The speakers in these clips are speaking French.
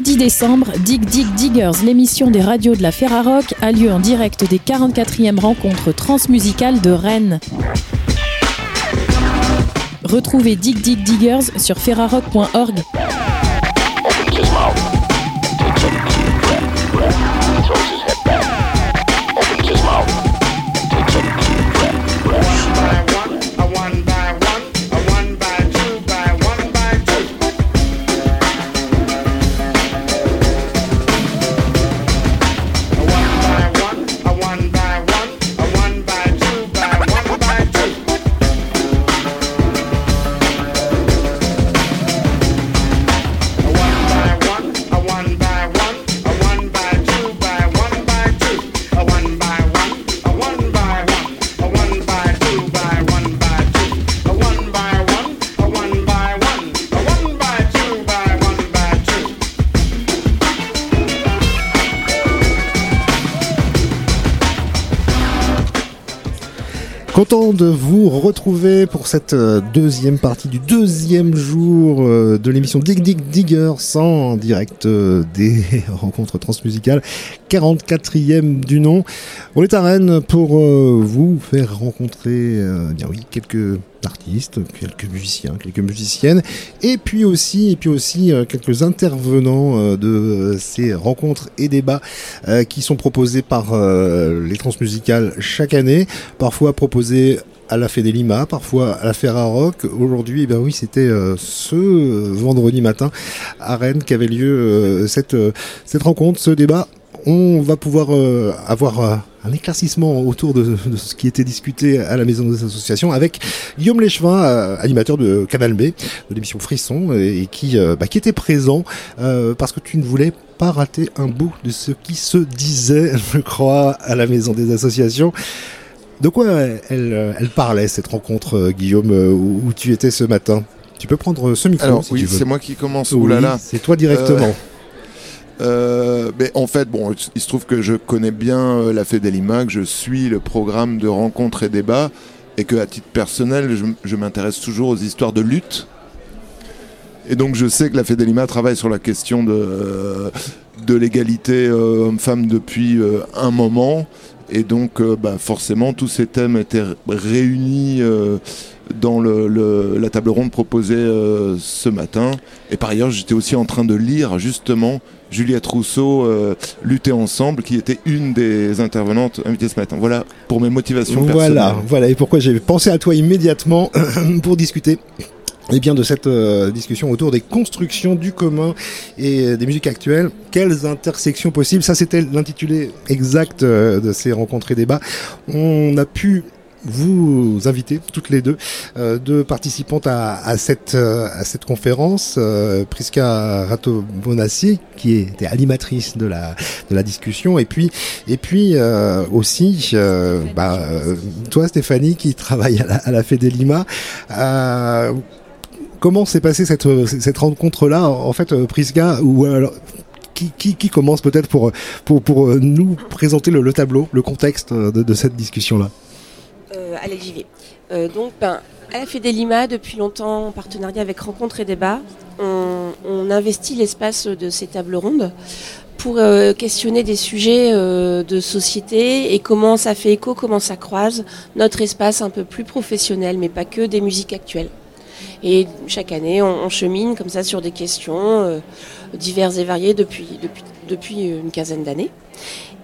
10 décembre, Dig Dig Diggers, l'émission des radios de la Ferrarock, a lieu en direct des 44e rencontres transmusicales de Rennes. Retrouvez Dig Dig Diggers sur ferrarock.org. De vous retrouver pour cette euh, deuxième partie du deuxième jour euh, de l'émission Dig Dig Digger en direct euh, des rencontres transmusicales, 44e du nom. On est à Rennes pour vous faire rencontrer bien oui, quelques artistes, quelques musiciens, quelques musiciennes, et puis aussi, et puis aussi quelques intervenants de ces rencontres et débats qui sont proposés par les transmusicales chaque année, parfois proposés à la Fédé Lima, parfois à la Ferrarock. Aujourd'hui, eh ben oui, c'était euh, ce vendredi matin à Rennes qu'avait lieu euh, cette, euh, cette rencontre, ce débat. On va pouvoir avoir un éclaircissement autour de, ce qui était discuté à la maison des associations avec Guillaume Léchevin, animateur de Canal B, de l'émission Frisson, et qui, bah, qui était présent parce que tu ne voulais pas rater un bout de ce qui se disait, je crois, à la maison des associations. De quoi elle, elle parlait cette rencontre, euh, Guillaume, euh, où, tu étais ce matin? Tu peux prendre ce micro Alors, si oui, c'est moi qui commence. Là. c'est toi directement. Euh, mais en fait, bon, il se trouve que je connais bien la Fédélima, que je suis le programme de rencontres et débats, et que à titre personnel, je, m'intéresse toujours aux histoires de lutte. Et donc je sais que la Fédélima travaille sur la question de, de l'égalité homme-femme depuis un moment. Et donc, euh, bah, forcément, tous ces thèmes étaient réunis euh, dans la table ronde proposée euh, ce matin. Et par ailleurs, j'étais aussi en train de lire justement Juliette Rousseau, Lutter ensemble, qui était une des intervenantes invitées ce matin. Voilà pour mes motivations personnelles. Voilà, voilà, et pourquoi j'ai pensé à toi immédiatement pour discuter et eh bien, de cette euh, discussion autour des constructions du commun et euh, des musiques actuelles. Quelles intersections possibles? Ça, c'était l'intitulé exact euh, de ces rencontres et débats. On a pu vous inviter toutes les deux deux participantes à, à cette à cette conférence. Prisca Rato Bonassi qui était animatrice de la de la discussion et puis et puis aussi bah, toi Stéphanie qui travaille à la, à la Fédé Lima. Comment s'est passée cette, euh, cette rencontre-là? En fait, euh, Prisca, ou alors qui, qui, qui, commence peut-être pour, pour, pour euh, nous présenter le, le tableau, le contexte de, de cette discussion-là? Euh, j'y vais. Euh, donc, ben, à la Fédé Lima, depuis longtemps, en partenariat avec Rencontres et Débats, on, on investit l'espace de ces tables rondes pour euh, questionner des sujets euh, de société et comment ça fait écho, comment ça croise notre espace un peu plus professionnel, mais pas que des musiques actuelles. Et chaque année, on, on chemine comme ça sur des questions diverses et variées depuis, depuis, depuis une quinzaine d'années.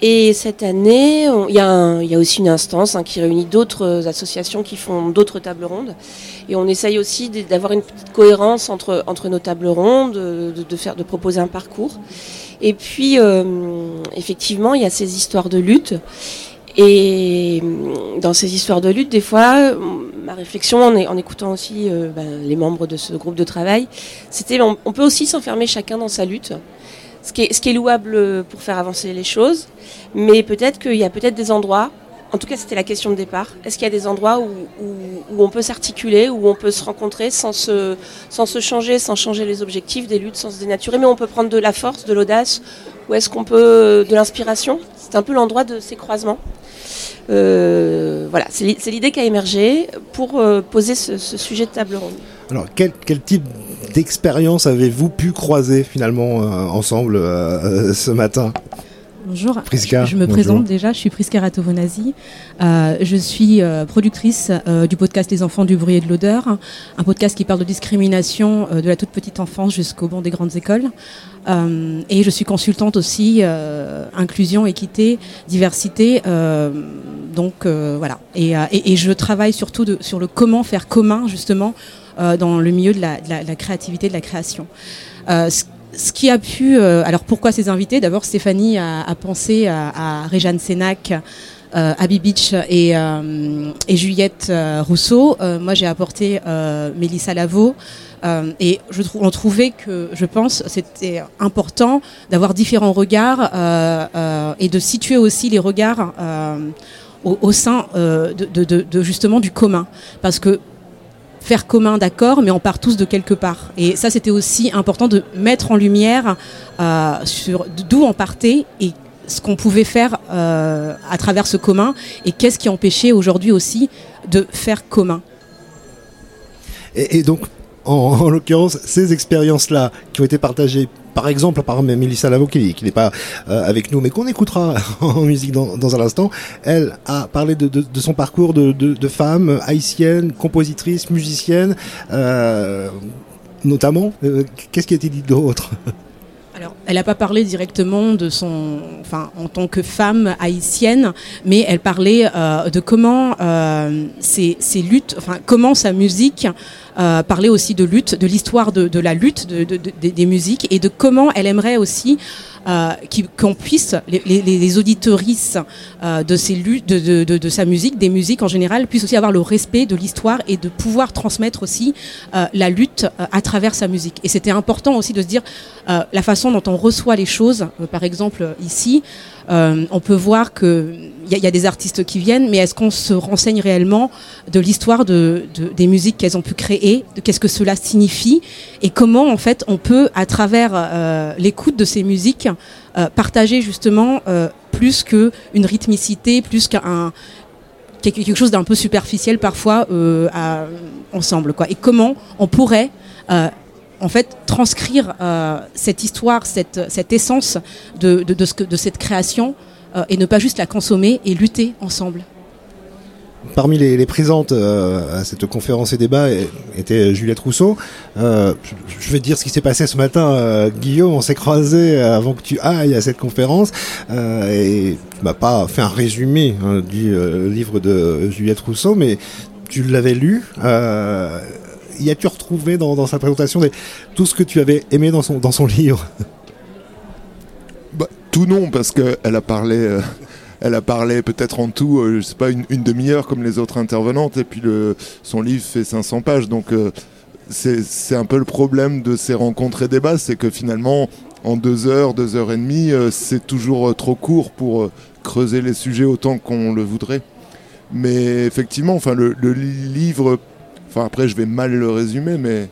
Et cette année, il y, y, a aussi une instance hein, qui réunit d'autres associations qui font d'autres tables rondes. Et on essaye aussi d'avoir une petite cohérence entre, entre nos tables rondes, de, de, faire, de proposer un parcours. Et puis, euh, effectivement, il y a ces histoires de lutte. Et dans ces histoires de lutte, des fois, ma réflexion en, écoutant aussi euh, ben, les membres de ce groupe de travail, c'était on, peut aussi s'enfermer chacun dans sa lutte, ce qui, est, louable pour faire avancer les choses, mais peut-être qu'il y a peut-être des endroits, en tout cas c'était la question de départ, est-ce qu'il y a des endroits où, on peut s'articuler, où on peut se rencontrer sans sans se changer, sans changer les objectifs des luttes, sans se dénaturer, mais on peut prendre de la force, de l'audace Où est-ce qu'on peut de l'inspiration? C'est un peu l'endroit de ces croisements. voilà, c'est l'idée qui a émergé pour poser ce, sujet de table ronde. Alors, quel, quel type d'expérience avez-vous pu croiser finalement ensemble ce matin? Bonjour, je, me présente déjà, je suis Priska Ratovonasi. Euh, je suis euh, productrice euh, du podcast Les enfants du bruit et de l'odeur, un podcast qui parle de discrimination de la toute petite enfance jusqu'au banc des grandes écoles. Et je suis consultante aussi inclusion, équité, diversité. donc voilà. Et, je travaille surtout sur le comment faire commun justement dans le milieu de la, créativité, de la création ce qui a pu. Euh, alors pourquoi ces invités? D'abord, Stéphanie a, pensé à, à Réjeanne Sénac. Euh, Abby Beach et, euh, et Juliette Rousseau. moi, j'ai apporté Mélissa Lavo. et on trouvait que, je pense, c'était important d'avoir différents regards et de situer aussi les regards au, sein de, justement du commun, parce que faire commun, d'accord, mais on part tous de quelque part. Et ça, c'était aussi important de mettre en lumière euh, d'où on partait et ce qu'on pouvait faire euh, à travers ce commun et qu'est-ce qui empêchait aujourd'hui aussi de faire commun. Et, donc, en l'occurrence, ces expériences-là qui ont été partagées par exemple par Mélissa Lavo qui, n'est pas euh, avec nous mais qu'on écoutera en musique dans, un instant, elle a parlé de, son parcours de, femme haïtienne, compositrice, musicienne, euh, notamment. Qu'est-ce qui a été dit d'autre? alors, elle n'a pas parlé directement de son, enfin, en tant que femme haïtienne, mais elle parlait de comment ces, luttes, enfin, comment sa musique euh, parler aussi de lutte, de l'histoire de, la lutte des musiques et de comment elle aimerait aussi euh, qu'on puisse, les, les, les auditorices euh, de, ces luttes, de, de, de, sa musique, des musiques en général, puissent aussi avoir le respect de l'histoire et de pouvoir transmettre aussi euh, la lutte à travers sa musique. Et c'était important aussi de se dire la façon dont on reçoit les choses, par exemple ici, on peut voir qu'il y, y, a des artistes qui viennent, mais est-ce qu'on se renseigne réellement de l'histoire de, de, des musiques qu'elles ont pu créer, de qu'est-ce que cela signifie, et comment en fait on peut, à travers l'écoute de ces musiques, euh, partager justement euh, plus qu'une rythmicité, plus qu'un quelque chose d'un peu superficiel parfois euh, ensemble quoi. Et comment on pourrait en fait transcrire cette histoire, cette, cette essence de, de, de cette création et ne pas juste la consommer et lutter ensemble. Parmi les, présentes euh, à cette conférence et débat était Juliette Rousseau. Euh, je vais te dire ce qui s'est passé ce matin, euh, Guillaume. On s'est croisé avant que tu ailles à cette conférence et tu m'as pas fait un résumé hein, du livre de Juliette Rousseau, mais tu l'avais lu. y as-tu retrouvé dans, sa présentation tout ce que tu avais aimé dans son, dans son livre? bah, Tout non, parce qu'elle a parlé elle a parlé peut-être en tout, euh, je sais pas, une, demi-heure comme les autres intervenantes, et puis le, son livre fait 500 pages. Donc euh, c'est un peu le problème de ces rencontres et débats, c'est que finalement, en deux heures, deux heures et demie, euh, c'est toujours trop court pour creuser les sujets autant qu'on le voudrait. Mais effectivement, enfin, le, le, livre, enfin après je vais mal le résumer, mais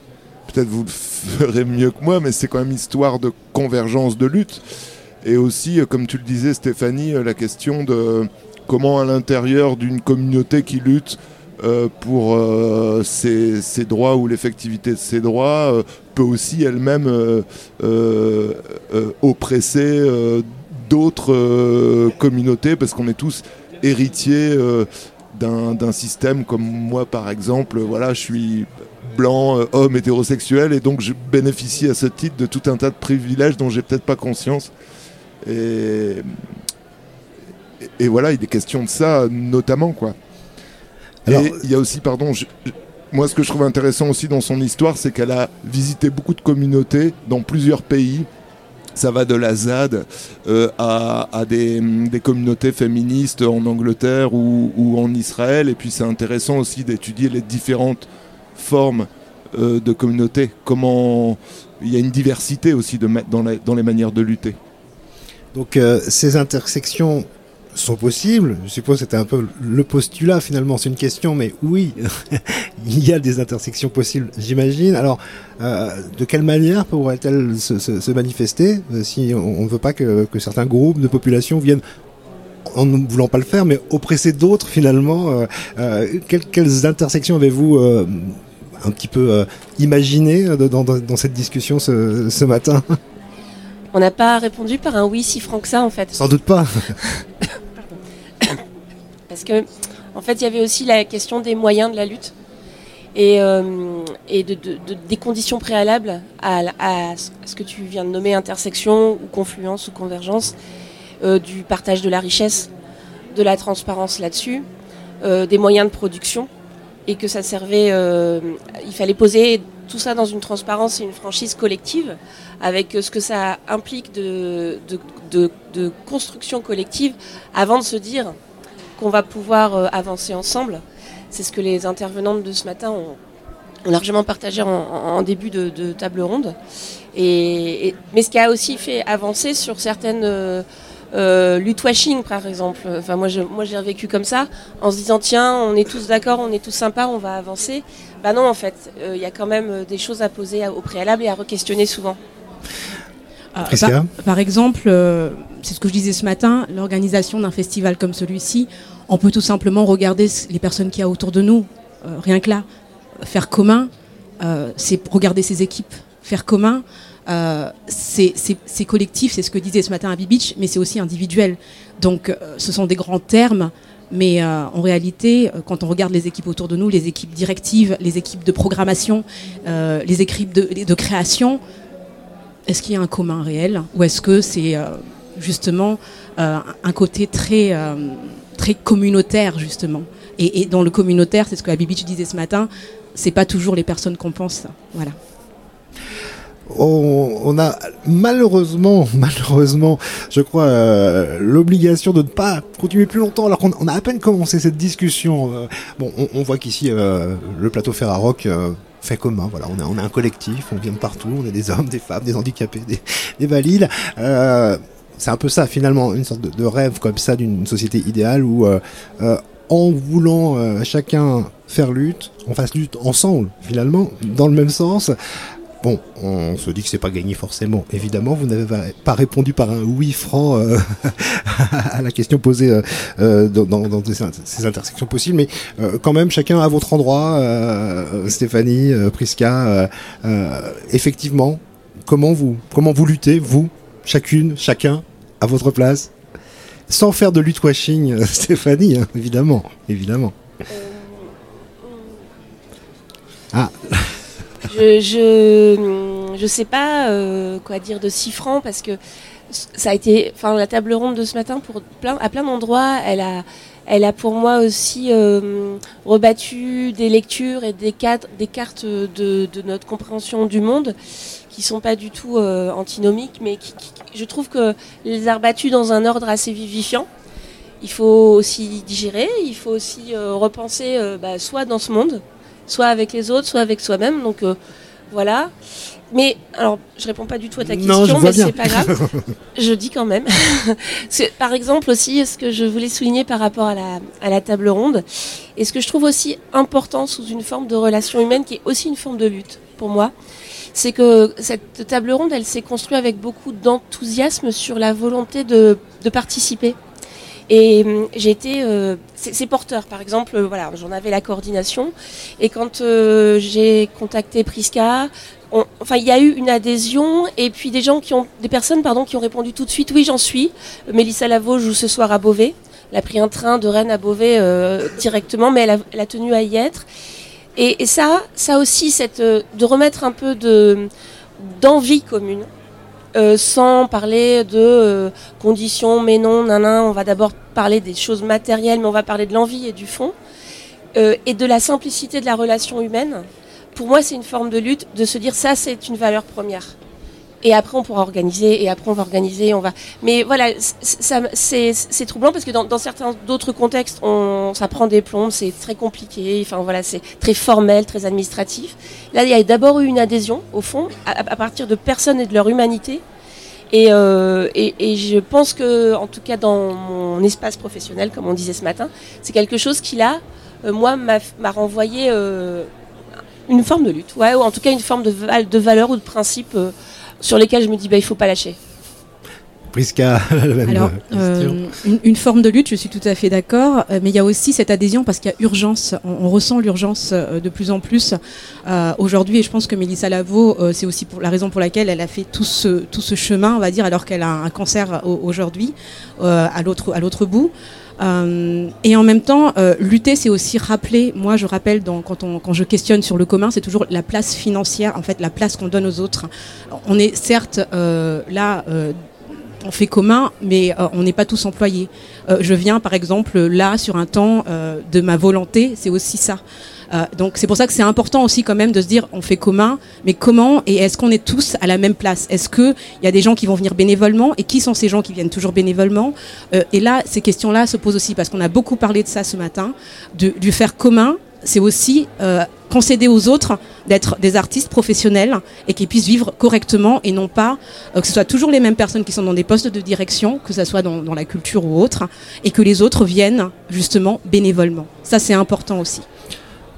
peut-être vous le ferez mieux que moi, mais c'est quand même histoire de convergence de lutte. Et aussi, euh, comme tu le disais Stéphanie, euh, la question de comment à l'intérieur d'une communauté qui lutte euh, pour ses, droits ou l'effectivité de ses droits peut aussi elle-même oppresser d'autres communautés parce qu'on est tous héritiers d'un système comme moi par exemple. Voilà je suis blanc homme hétérosexuel et donc je bénéficie à ce titre de tout un tas de privilèges dont j'ai peut-être pas conscience et, et voilà, il est question de ça notamment, quoi. et il y a aussi, pardon, moi ce que je trouve intéressant aussi dans son histoire, c'est qu'elle a visité beaucoup de communautés dans plusieurs pays. Ça va de la ZAD euh, à, à des, des, communautés féministes en Angleterre ou, ou en Israël. Et puis c'est intéressant aussi d'étudier les différentes formes euh, de communautés. Comment il y a une diversité aussi de, dans, dans les manières de lutter. Donc euh, ces intersections sont possibles. Je suppose que c'était un peu le postulat finalement. C'est une question, mais oui, il y a des intersections possibles, j'imagine. Alors, euh, de quelle manière pourraient-elles se, manifester euh, si on ne veut pas que, certains groupes de population viennent en ne voulant pas le faire, mais oppresser d'autres finalement. quelles, intersections avez-vous un petit peu imaginées dans, cette discussion ce matin? On n'a pas répondu par un oui si franc que ça en fait. Sans doute pas. Parce que en fait il y avait aussi la question des moyens de la lutte et, euh, des conditions préalables à, ce que tu viens de nommer intersection ou confluence ou convergence, euh, du partage de la richesse, de la transparence là-dessus, euh, des moyens de production et que ça servait, il fallait poser tout ça dans une transparence et une franchise collective, avec ce que ça implique de, construction collective, avant de se dire qu'on va pouvoir euh, avancer ensemble. C'est ce que les intervenantes de ce matin ont, largement partagé en, début de, table ronde. Mais ce qui a aussi fait avancer sur certaines... Euh, euh, washing par exemple. Enfin, moi, j'ai vécu comme ça, en se disant tiens, on est tous d'accord, on est tous sympas, on va avancer. Bah non, en fait, il euh, y a quand même euh, des choses à poser au préalable et à re-questionner souvent. Ah, par, exemple, euh, c'est ce que je disais ce matin, l'organisation d'un festival comme celui-ci, on peut tout simplement regarder les personnes qu'il y a autour de nous, rien que là. Faire commun, c'est regarder ses équipes. Faire commun, c'est collectif, c'est ce que disait ce matin à Beach, mais c'est aussi individuel. Donc ce sont des grands termes, mais euh, en réalité, euh, quand on regarde les équipes autour de nous, les équipes directives, les équipes de programmation, euh, les équipes de, création, est-ce qu'il y a un commun réel ou est-ce que c'est justement un côté très, très communautaire justement? Et, dans le communautaire, c'est ce que Abibich disait ce matin, c'est pas toujours les personnes qu'on pense. Voilà on, a malheureusement, malheureusement, je crois, euh, l'obligation de ne pas continuer plus longtemps alors qu'on a à peine commencé cette discussion. Euh, bon, on, voit qu'ici, euh, le plateau Ferrarock fait commun. Voilà, on a, on a un collectif, on vient de partout, on est des hommes, des femmes, des handicapés, des, valides. c'est un peu ça finalement, une sorte de, de rêve comme ça d'une société idéale où en voulant chacun faire lutte, on fasse lutte ensemble finalement, dans le même sens. Bon, on se dit que c'est pas gagné forcément. Évidemment, vous n'avez pas répondu par un oui franc euh, à la question posée euh, euh, dans, ces intersections possibles, mais quand même, chacun à votre endroit, Stéphanie, Priska, effectivement, comment vous, comment vous luttez, vous, chacune, chacun, à votre place, sans faire de lutte washing, Stéphanie, hein, évidemment, évidemment. Ah je, je, sais pas euh, quoi dire de si franc parce que ça a été, enfin la table ronde de ce matin pour plein, à plein d'endroits, elle a, elle a pour moi aussi euh, rebattu des lectures et des, cadres, des cartes de, de, notre compréhension du monde qui sont pas du tout euh, antinomiques, mais qui, je trouve que les a rebattues dans un ordre assez vivifiant. Il faut aussi digérer, il faut aussi repenser bah, soit dans ce monde, soit avec les autres, soit avec soi-même. Donc euh, voilà. Mais alors, je réponds pas du tout à ta question, mais c'est pas grave. je dis quand même. par exemple aussi, ce que je voulais souligner par rapport à la, à la table ronde, et ce que je trouve aussi important sous une forme de relation humaine, qui est aussi une forme de lutte pour moi, c'est que cette table ronde, elle s'est construite avec beaucoup d'enthousiasme sur la volonté de, de participer. Et euh, j'ai été, euh, c'est porteur. Par exemple, euh, voilà, j'en avais la coordination. Et quand j'ai contacté Prisca, enfin, il y a eu une adhésion et puis des gens qui ont, des personnes, pardon, qui ont répondu tout de suite. Oui, j'en suis. Mélissa Lavaux joue ce soir à Beauvais. Elle a pris un train de Rennes à Beauvais directement, mais elle a, tenu à y être. Et, et, ça, ça aussi, cette, de remettre un peu de d'envie commune. Euh, sans parler de euh, conditions, mais non, nanan, on va d'abord parler des choses matérielles, mais on va parler de l'envie et du fond, euh, et de la simplicité de la relation humaine. Pour moi, c'est une forme de lutte de se dire ça, c'est une valeur première. Et après, on pourra organiser, et après, on va organiser, on va. Mais voilà, c'est troublant parce que dans, certains d'autres contextes, on, ça prend des plombes, c'est très compliqué, enfin voilà, c'est très formel, très administratif. Là, il y a d'abord eu une adhésion, au fond, à, partir de personnes et de leur humanité. Et, et, je pense que, en tout cas dans mon espace professionnel, comme on disait ce matin, c'est quelque chose qui là, moi, m'a renvoyé une forme de lutte, ouais, ou en tout cas une forme de, de valeur ou de principe sur lesquels je me dis bah il faut pas lâcher. Prisca, Alors, euh, une, forme de lutte, je suis tout à fait d'accord, euh, mais il y a aussi cette adhésion parce qu'il y a urgence. On, ressent l'urgence euh, de plus en plus aujourd'hui, et je pense que Mélissa Lavo, c'est aussi pour la raison pour laquelle elle a fait tout ce tout ce chemin, on va dire, alors qu'elle a un cancer aujourd'hui à l'autre à l'autre bout. Et en même temps, lutter, c'est aussi rappeler. Moi, je rappelle quand, on, quand je questionne sur le commun, c'est toujours la place financière, en fait, la place qu'on donne aux autres. On est certes là on fait commun, mais euh, on n'est pas tous employés. Euh, je viens, par exemple, là, sur un temps euh, de ma volonté, c'est aussi ça. Donc c'est pour ça que c'est important aussi quand même de se dire on fait commun, mais comment et est-ce qu'on est tous à la même place? Est-ce qu'il y a des gens qui vont venir bénévolement et qui sont ces gens qui viennent toujours bénévolement? Et là, ces questions-là se posent aussi parce qu'on a beaucoup parlé de ça ce matin, du faire commun c'est aussi euh, concéder aux autres d'être des artistes professionnels et qui puissent vivre correctement et non pas euh, que ce soit toujours les mêmes personnes qui sont dans des postes de direction, que ce soit dans, la culture ou autre, et que les autres viennent justement bénévolement. Ça, c'est important aussi.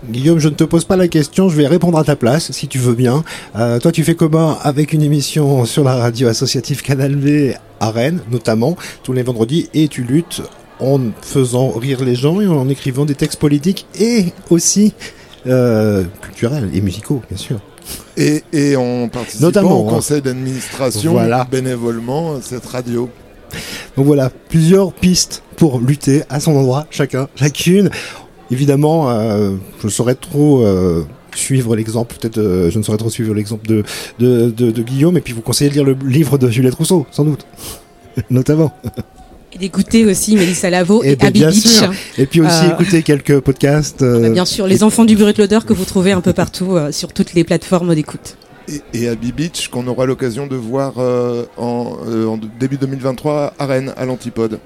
Guillaume, je ne te pose pas la question, je vais répondre à ta place, si tu veux bien. Euh, toi, tu fais comment avec une émission sur la radio associative Canal V à Rennes, notamment, tous les vendredis, et tu luttes en faisant rire les gens et en écrivant des textes politiques et aussi euh, culturels et musicaux, bien sûr. Et, et en participant Notamment, au hein. conseil d'administration bénévolement cette radio. Donc voilà, plusieurs pistes pour lutter à son endroit, chacun, chacune. Évidemment, euh, je saurais trop euh, suivre l'exemple, peut-être je ne saurais trop suivre l'exemple de, de, de, de Guillaume, et puis vous conseillez de lire le livre de Juliette Rousseau, sans doute, notamment. Et d'écouter aussi Mélissa Lavo et, et ben, Abby Beach. Et puis aussi euh, écouter quelques podcasts. Euh, bien sûr, les enfants du bureau de l'odeur que vous trouvez un peu partout euh, sur toutes les plateformes d'écoute. Et, et, Abby Beach qu'on aura l'occasion de voir en, début 2023 à Rennes, à l'Antipode.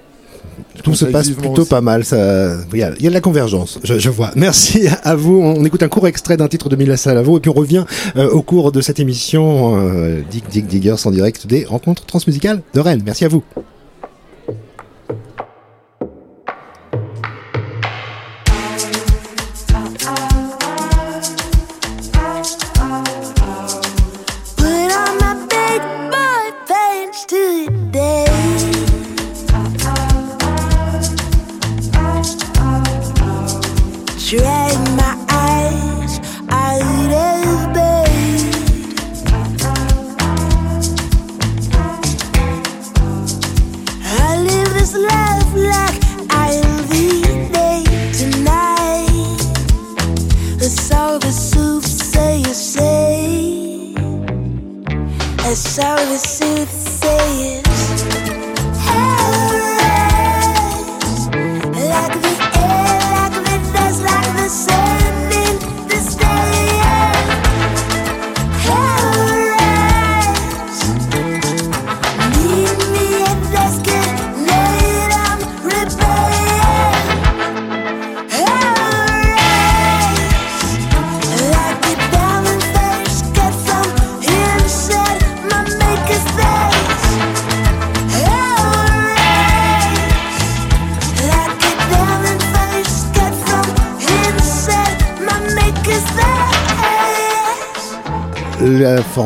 Tout se passe plutôt pas mal. Ça, il y, a, de la convergence. Je, vois. Merci à vous. On écoute un court extrait d'un titre de Mélissa Lavo et puis on revient au cours de cette émission euh, Dig Dig Diggers en direct des rencontres transmusicales de Rennes. Merci à vous.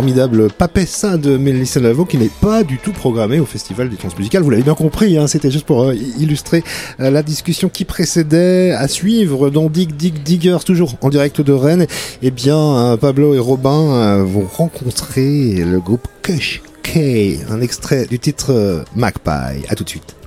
Formidable Papessa de Mélissa Lavo qui n'est pas du tout programmé au Festival des Transmusicales. Vous l'avez bien compris, hein, c'était juste pour euh, illustrer euh, la discussion qui précédait à suivre dans Dig Dig Diggers, toujours en direct de Rennes. Eh bien, euh, Pablo et Robin vont rencontrer le groupe Kush K, un extrait du titre Magpie. À tout de suite.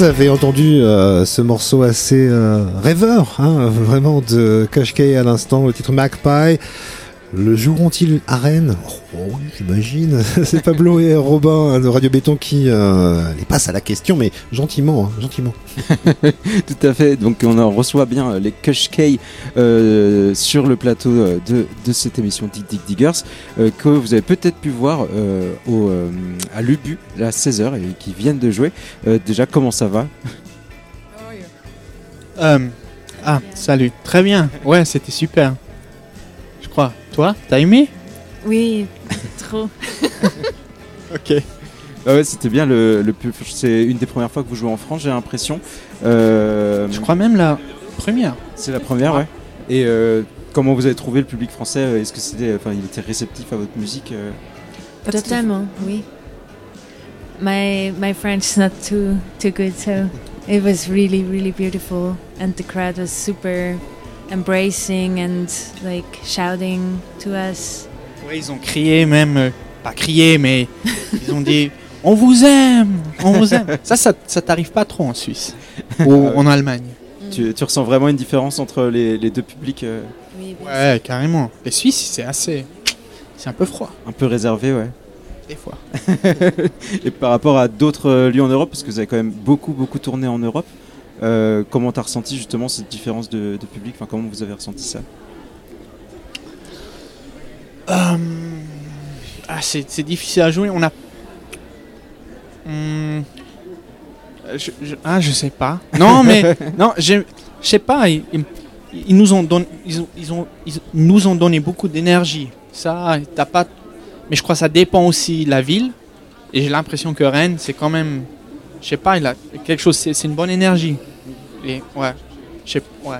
Vous avez entendu euh, ce morceau assez euh, rêveur, hein, vraiment de Kashkei à l'instant, le titre Magpie. Le joueront-ils à Rennes oh, oui, j'imagine. C'est Pablo et Robin de Radio Béton qui euh, les passent à la question, mais gentiment, hein, gentiment. Tout à fait. Donc on en reçoit bien les Kushkei euh, sur le plateau de, de, cette émission Dig Dig Diggers euh, que vous avez peut-être pu voir euh, au, euh, à l'UBU à 16h et qui viennent de jouer. Euh, déjà, comment ça va? Ah, salut. Très bien. Ouais, c'était super. Je crois. Toi, t'as aimé Oui, trop. ok. Ah ouais, c'était bien le, le c'est une des premières fois que vous jouez en France, j'ai l'impression. Euh, Je crois même la première. C'est la première, ouais. Et euh, comment vous avez trouvé le public français? Est-ce que c'était, enfin, il était réceptif à votre musique euh? Totalement, oui. My my French is not too too good, so it was really really beautiful, and the crowd was super embracing and like shouting to us. Ouais, ils ont crié même, euh, pas crié, mais ils ont dit on vous aime, on vous aime. Ça, ça, ça t'arrive pas trop en Suisse ou en Allemagne. Tu, tu, ressens vraiment une différence entre les, les deux publics euh... Oui, Ouais, carrément. Les Suisses, c'est assez, c'est un peu froid. Un peu réservé, ouais. Des fois. Et par rapport à d'autres lieux en Europe, parce que vous avez quand même beaucoup beaucoup tourné en Europe. Euh, comment tu as ressenti justement cette différence de, de public? Enfin, Comment vous avez ressenti ça? Um, ah, C'est difficile à jouer. On a. Hum, je, je, ah, je sais pas. Non, mais. non, je sais pas. Ils, ils, nous ont donné, ils, ils, ont, ils nous ont donné beaucoup d'énergie. Ça, t'as pas. Mais je crois que ça dépend aussi de la ville. Et j'ai l'impression que Rennes, c'est quand même. Je sais pas, il a quelque chose. C'est une bonne énergie. Et, ouais. ouais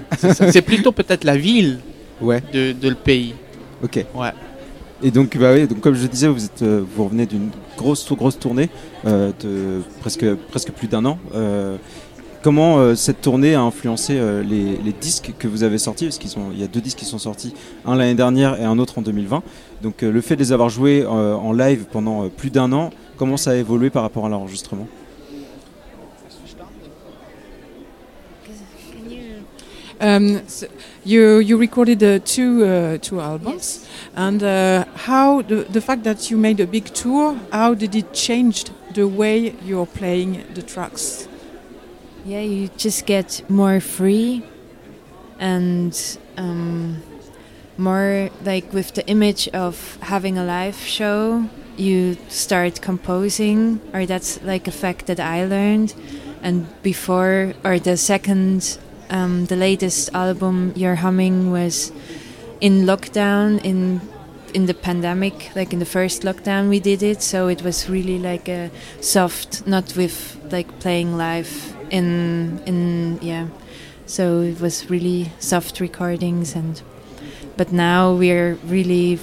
c'est plutôt peut-être la ville ouais. de, de, le pays. Ok. Ouais. Et donc, bah oui, donc comme je disais, vous, êtes, euh, vous revenez d'une grosse, grosse tournée euh, de presque, presque plus d'un an. Euh, comment cette tournée a influencé les, les, disques que vous avez sortis? Parce qu'il y a deux disques qui sont sortis, un l'année dernière et un autre en 2020. Donc le fait de les avoir joués en live pendant plus d'un an, comment ça a évolué par rapport à l'enregistrement? Um, so you you recorded uh, two uh, two albums, yes. and uh, how the the fact that you made a big tour, how did it change the way you're playing the tracks? Yeah, you just get more free, and um, more like with the image of having a live show. You start composing, or that's like a fact that I learned. And before, or the second um, the latest album, Your Humming, was in lockdown in in the pandemic, like in the first lockdown we did it. So it was really like a soft, not with like playing live in in yeah. So it was really soft recordings and but now we're really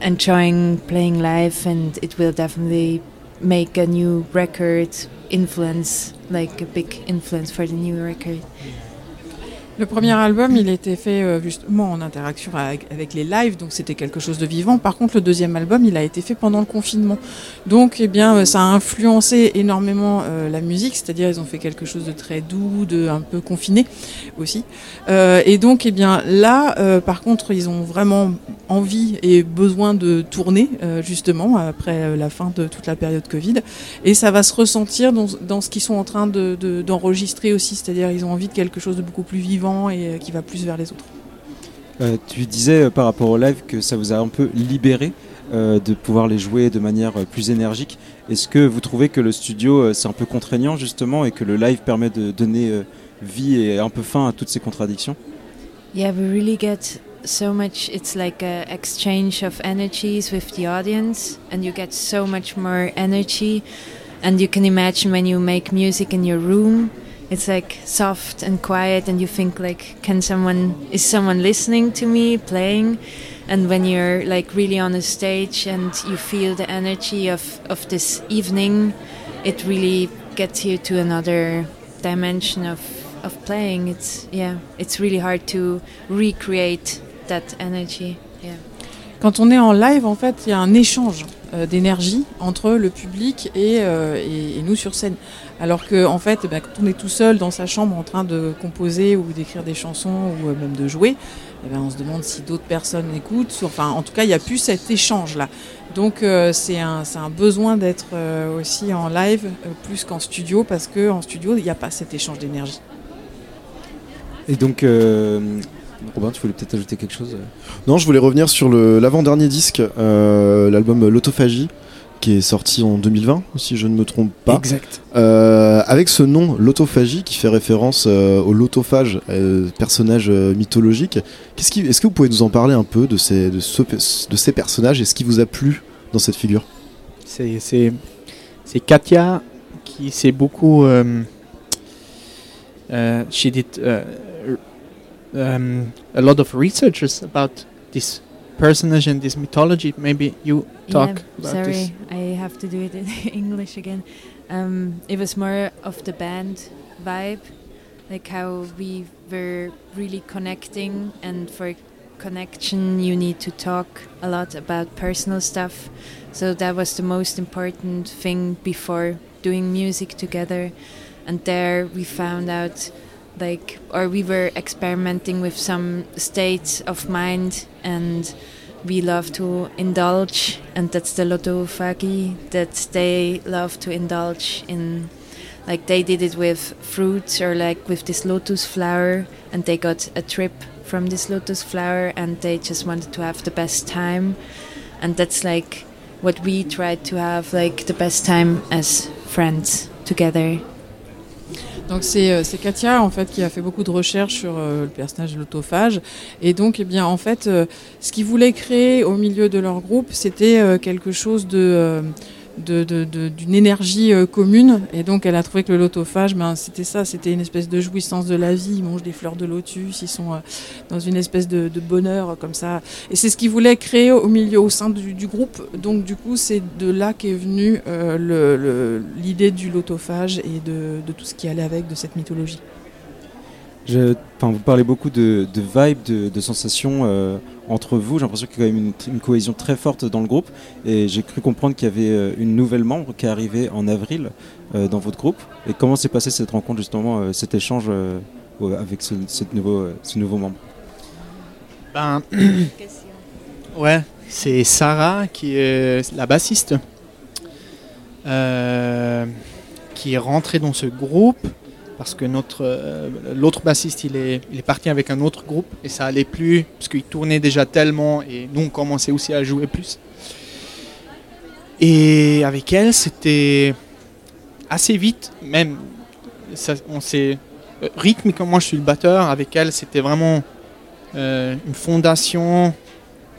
enjoying playing live, and it will definitely make a new record influence, like a big influence for the new record. Le premier album, il était fait euh, justement en interaction avec, les lives, donc c'était quelque chose de vivant. Par contre, le deuxième album, il a été fait pendant le confinement. Donc, eh bien, euh, ça a influencé énormément euh, la musique, c'est-à-dire ils ont fait quelque chose de très doux, de un peu confiné aussi. et donc, eh bien, là, par contre, ils ont vraiment envie et besoin de tourner, justement, après la fin de toute la période Covid. Et ça va se ressentir dans, ce qu'ils sont en train d'enregistrer aussi, c'est-à-dire ils ont envie de quelque chose de beaucoup plus vivant et euh, qui va plus vers les autres. Euh, tu disais euh, par rapport au live que ça vous a un peu libéré de pouvoir les jouer de manière plus énergique. Est-ce que vous trouvez que le studio c'est un peu contraignant justement et que le live permet de donner vie et un peu fin à toutes ces contradictions? Yeah, we really get so much. It's like a exchange of energies with the audience, and you get so much more energy. And you can imagine when you make music in your room, it's like soft and quiet and you think like can someone is someone listening to me playing? And when you're like really on a stage and you feel the energy of of this evening it really gets you to another dimension of of playing. It's yeah it's really hard to recreate that energy. Yeah. Quand on est en live en fait il y a un échange d'énergie entre le public et, euh, et, et nous sur scène alors que en fait, bah, quand on est tout seul dans sa chambre en train de composer ou d'écrire des chansons ou euh, même de jouer, eh ben, on se demande si d'autres personnes écoutent. Enfin, en tout cas, il n'y a plus cet échange-là. Donc euh, c'est un, un, besoin d'être euh, aussi en live plus qu'en studio parce qu'en studio, il n'y a pas cet échange d'énergie. Et donc, Robin, tu voulais peut-être ajouter quelque chose Non, je voulais revenir sur l'avant-dernier disque, l'album L'autophagie qui est sorti en 2020, si je ne me trompe pas. Exact. Euh, avec ce nom, l'autophagie, qui fait référence euh, au l'autophage, euh, personnage mythologique. Est-ce que vous pouvez nous en parler un peu de ces, de, de ces personnages et ce qui vous a plu dans cette figure? C'est Katia qui s'est beaucoup. she did um, a lot of researchers about this personage and this mythology. Maybe you talk yeah, about sorry, this. I have to do it in English again. Um, it was more of the band vibe, like how we were really connecting, and for connection, you need to talk a lot about personal stuff. So that was the most important thing before doing music together. And there we found out like or we were experimenting with some states of mind and we love to indulge and that's the lotofagi that they love to indulge in like they did it with fruits or like with this lotus flower and they got a trip from this lotus flower and they just wanted to have the best time. And that's like what we tried to have like the best time as friends together Donc euh, c'est Katia en fait qui a fait beaucoup de recherches sur euh, le personnage de l'autophage. Et donc eh bien en fait euh, ce qu'ils voulaient créer au milieu de leur groupe c'était quelque chose de d'une énergie euh, commune. Et donc, elle a trouvé que le lotophage, ben, c'était ça, c'était une espèce de jouissance de la vie. Ils mangent des fleurs de lotus, ils sont euh, dans une espèce de, bonheur comme ça. Et c'est ce qu'ils voulaient créer au milieu, au sein du, groupe. Donc, du coup, c'est de là qu'est venue euh, l'idée du lotophage et de, tout ce qui allait avec, de cette mythologie. Je, vous parlez beaucoup de, de vibes, de, sensations entre vous. J'ai l'impression qu'il y a quand même une, cohésion très forte dans le groupe. Et j'ai cru comprendre qu'il y avait euh, une nouvelle membre qui est arrivée en avril euh, dans votre groupe. Et comment s'est passée cette rencontre, justement, euh, cet échange avec ce, cette nouveau, ce nouveau membre? Ben, Ouais, c'est Sarah qui est la bassiste. qui est rentrée dans ce groupe parce que notre euh, l'autre bassiste il est, il est parti avec un autre groupe et ça allait plus parce qu'il tournait déjà tellement et nous on commençait aussi à jouer plus. Et avec elle c'était assez vite, même on s'est euh, rythmiquement moi je suis le batteur, avec elle c'était vraiment euh, une fondation.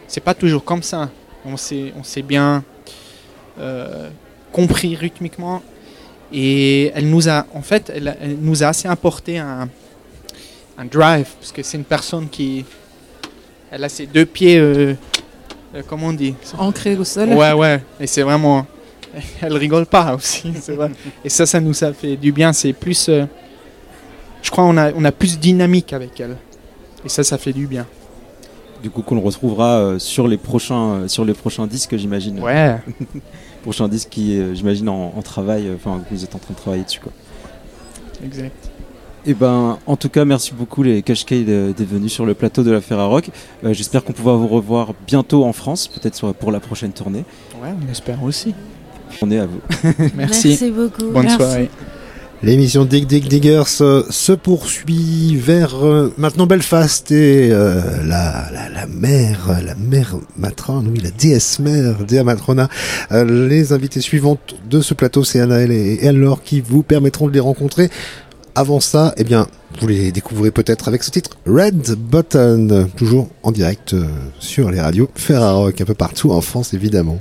C'est pas toujours comme ça. On s'est on s'est bien compris rythmiquement et elle nous a, en fait, elle, nous a assez apporté un, un drive, parce que c'est une personne qui, elle a ses deux pieds, euh, euh, comment on dit? Ancrés au sol. Ouais, ouais. Et c'est vraiment. Elle rigole pas aussi, c'est vrai. Et ça, ça nous a fait du bien. C'est plus. Euh, je crois on a, on a plus dynamique avec elle. Et ça, ça fait du bien. Du coup, qu'on le retrouvera sur les prochains, sur les prochains disques, j'imagine. Ouais. prochains disques qui, j'imagine, en, en, travail. Enfin, vous êtes en train de travailler dessus, quoi. Exact. Et eh ben, en tout cas, merci beaucoup les Cashcade d'être venus sur le plateau de la Ferrarock. Euh, J'espère qu'on pourra vous revoir bientôt en France, peut-être pour la prochaine tournée. Ouais, on espère aussi. On est à vous. merci. Merci beaucoup. Bonne soirée. L'émission Dig Dig Diggers euh, se poursuit vers euh, maintenant Belfast et euh, la, la, la mère, la mère matrone, oui, la déesse mère Dea Matrona. les invités suivantes de ce plateau, c'est Anaël et, Anne-Laure qui vous permettront de les rencontrer avant ça, eh bien, vous les découvrez peut-être avec ce titre Red Button, toujours en direct sur les radios Ferrarock, un peu partout en France évidemment.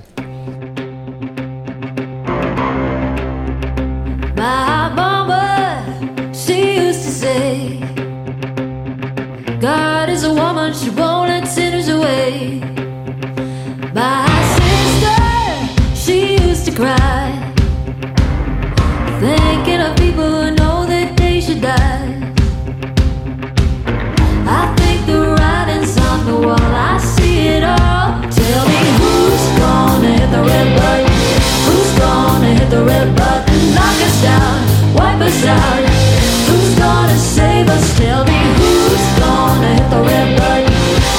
Who's gonna save us? Tell me who's gonna hit the red button?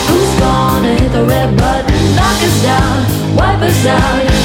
Who's gonna hit the red button? Knock us down, wipe us out.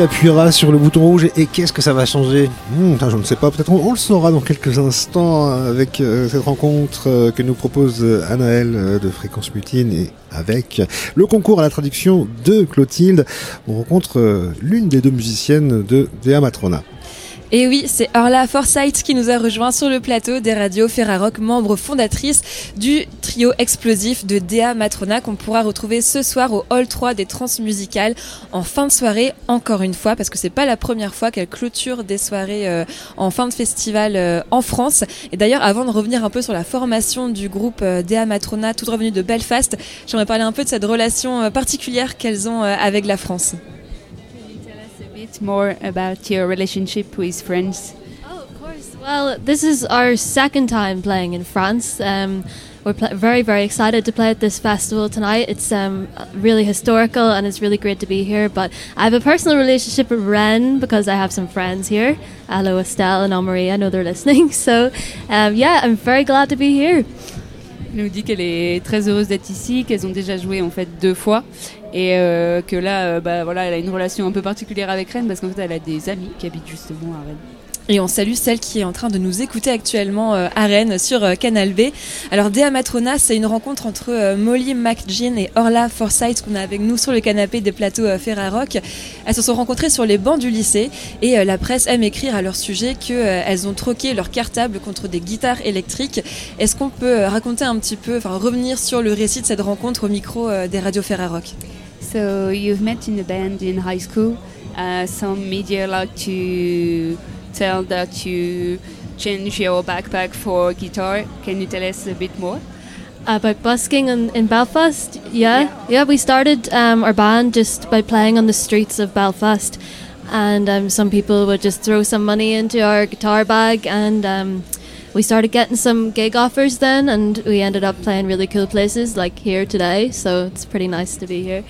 Appuiera sur le bouton rouge et qu'est-ce que ça va changer hmm, Je ne sais pas, peut-être on, le saura dans quelques instants avec euh, cette rencontre euh, que nous propose Anaël euh, de Fréquence Mutine et avec le concours à la traduction de Clotilde. On rencontre l'une des deux musiciennes de Dea Matrona. Et oui, c'est Orla Forsyth qui nous a rejoint sur le plateau des radios Ferrarock, membre fondatrice du trio explosif de Dea Matrona qu'on pourra retrouver ce soir au Hall 3 des Transmusicales en fin de soirée, encore une fois, parce que c'est pas la première fois qu'elle clôture des soirées euh, en fin de festival euh, en France. Et d'ailleurs, avant de revenir un peu sur la formation du groupe euh, Dea Matrona, toute revenue de Belfast, j'aimerais parler un peu de cette relation particulière qu'elles ont avec la France. Bit more about your relationship with friends? Oh, of course. Well, this is our second time playing in France. Um, we're very, very excited to play at this festival tonight. It's um, really historical and it's really great to be here. But I have a personal relationship with Rennes because I have some friends here. Hello, Estelle and Anne-Marie. I know they're listening. So, um, yeah, I'm very glad to be here. Elle nous dit qu'elle est très heureuse d'être ici, qu'elles ont déjà joué en fait deux fois Et euh, que là, bah, voilà, elle a une relation un peu particulière avec Rennes parce qu'en fait, elle a des amis qui habitent justement à Rennes. Et on salue celle qui est en train de nous écouter actuellement euh, à Rennes sur euh, Canal B. Alors Dea Matrona, c'est une rencontre entre euh, Molly McGean et Orla Forsyth qu'on a avec nous sur le canapé des plateaux Ferrarock. Elles se sont rencontrées sur les bancs du lycée et la presse aime écrire à leur sujet qu'elles ont troqué leur cartable contre des guitares électriques. Est-ce qu'on peut raconter un petit peu, enfin revenir sur le récit de cette rencontre au micro des radios Ferrarock? So you've met in a band in high school. Uh, some media like to tell that you change your backpack for guitar. Can you tell us a bit more? About busking in, in Belfast? Yeah. yeah. yeah. we started um, our band just by playing on the streets of Belfast. And um, some people would just throw some money into our guitar bag. And um, we started getting some gig offers then. And we ended up playing really cool places like here today. So it's pretty nice to be here.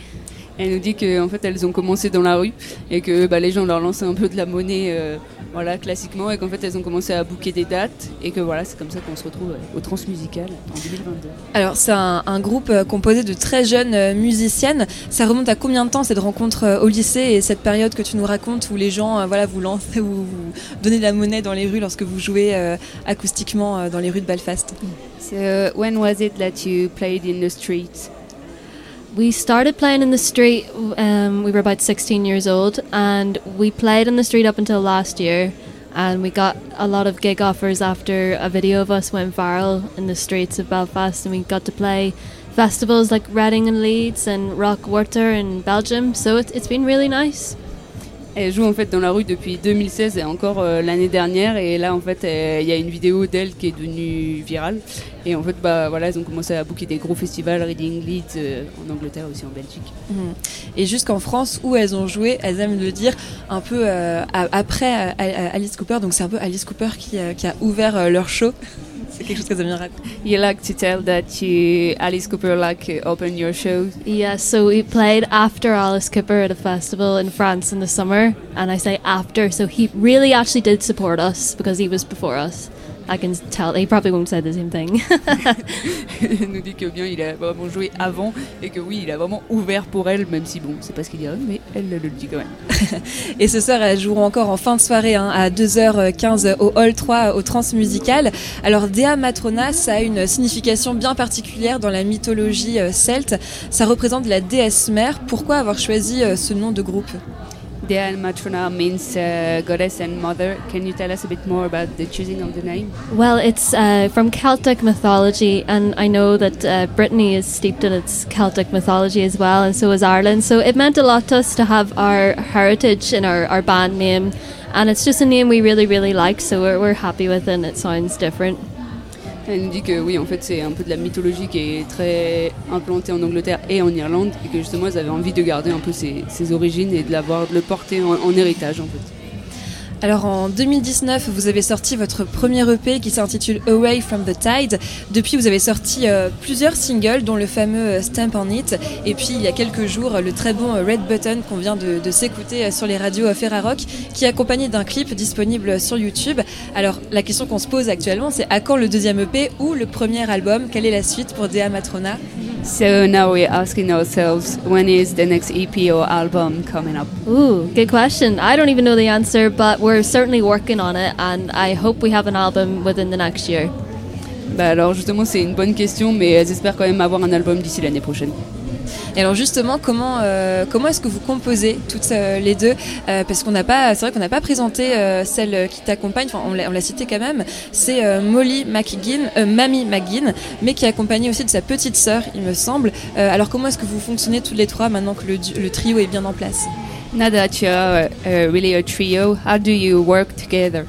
Elle nous dit qu'en fait elles ont commencé dans la rue et que bah, les gens leur lançaient un peu de la monnaie euh, voilà, classiquement, et qu'en fait elles ont commencé à booker des dates, et que voilà, c'est comme ça qu'on se retrouve au Transmusical en 2022. Alors c'est un, groupe euh, composé de très jeunes euh, musiciennes. Ça remonte à combien de temps cette rencontre euh, au lycée et cette période que tu nous racontes où les gens voilà, vous lancent, vous, vous donnez de la monnaie dans les rues lorsque vous jouez acoustiquement dans les rues de Belfast? So when was it that you played in the streets? We started playing in the street. Um, we were about 16 years old, and we played in the street up until last year. And we got a lot of gig offers after a video of us went viral in the streets of Belfast, and we got to play festivals like Reading and Leeds and Rock Water in Belgium. So it's, it's been really nice. Elle joue en fait dans la rue depuis 2016 et encore euh, l'année dernière. Et là, en fait, il y a une vidéo d'elle qui est devenue virale. Et en fait, bah voilà, elles ont commencé à booker des gros festivals, Reading Leeds, euh, en Angleterre aussi en Belgique. Mhm. Et jusqu'en France, où elles ont joué, elles aiment le dire un peu euh, après Alice Cooper. Donc c'est un peu Alice Cooper qui a ouvert leur show. C'est quelque chose que bien You like to tell that you, Alice Cooper like opened your show? Yeah, so we played after Alice Cooper at a festival in France in the summer, and I say after, so he really actually did support us because he was before us. I can tell. He probably won't say the same thing. il nous dit que bien il a vraiment joué avant et que oui, il a vraiment ouvert pour elle, même si bon, c'est pas ce qu'il dirait, mais elle le dit quand même. et ce soir, elles joueront encore en fin de soirée hein, à 2h15 au Hall 3 au Transmusical. Alors, Dea Matrona, ça a une signification bien particulière dans la mythologie euh, celte. Ça représente la déesse mère. Pourquoi avoir choisi euh, ce nom de groupe? Dea Matrona means uh, goddess and mother. Can you tell us a bit more about the choosing of the name? Well, it's uh, from Celtic mythology, and I know that uh, Brittany is steeped in its Celtic mythology as well, and so is Ireland. So it meant a lot to us to have our heritage in our, our band name, and it's just a name we really, really like, so we're, we're happy with it, and it sounds different. Elle nous dit que oui, en fait, c'est un peu de la mythologie qui est très implantée en Angleterre et en Irlande, et que justement, elles avaient envie de garder un peu ses, origines et de, l'avoir, le porter en, en héritage, en fait. Alors en 2019, vous avez sorti votre premier EP qui s'intitule Away from the Tide. Depuis, vous avez sorti euh, plusieurs singles, dont le fameux euh, Stamp on It. Et puis, il y a quelques jours, le très bon euh, Red Button qu'on vient de, s'écouter sur les radios Ferrarock, qui est accompagné d'un clip disponible sur YouTube. Alors, la question qu'on se pose actuellement, c'est à quand le deuxième EP ou le premier album? Quelle est la suite pour Dea Matrona? So now we're asking ourselves, when is the next EP or album coming up? Ooh, good question. I don't even know the answer, but we're certainly working on it, and I hope we have an album within the next year. Bah alors justement, c'est une bonne question, mais elles espèrent quand même avoir un album d'ici l'année prochaine. Et alors justement, comment euh, comment est-ce que vous composez toutes euh, les deux? Euh, Parce qu'on n'a pas, c'est vrai qu'on n'a pas présenté celle qui t'accompagne. Enfin, on l'a cité quand même. C'est Molly McGinn, Mamie McGinn, mais qui est accompagnée aussi de sa petite sœur, il me semble. alors comment est-ce que vous fonctionnez toutes les trois maintenant que le, le trio est bien en place? Now that you're really a trio, how do you work together?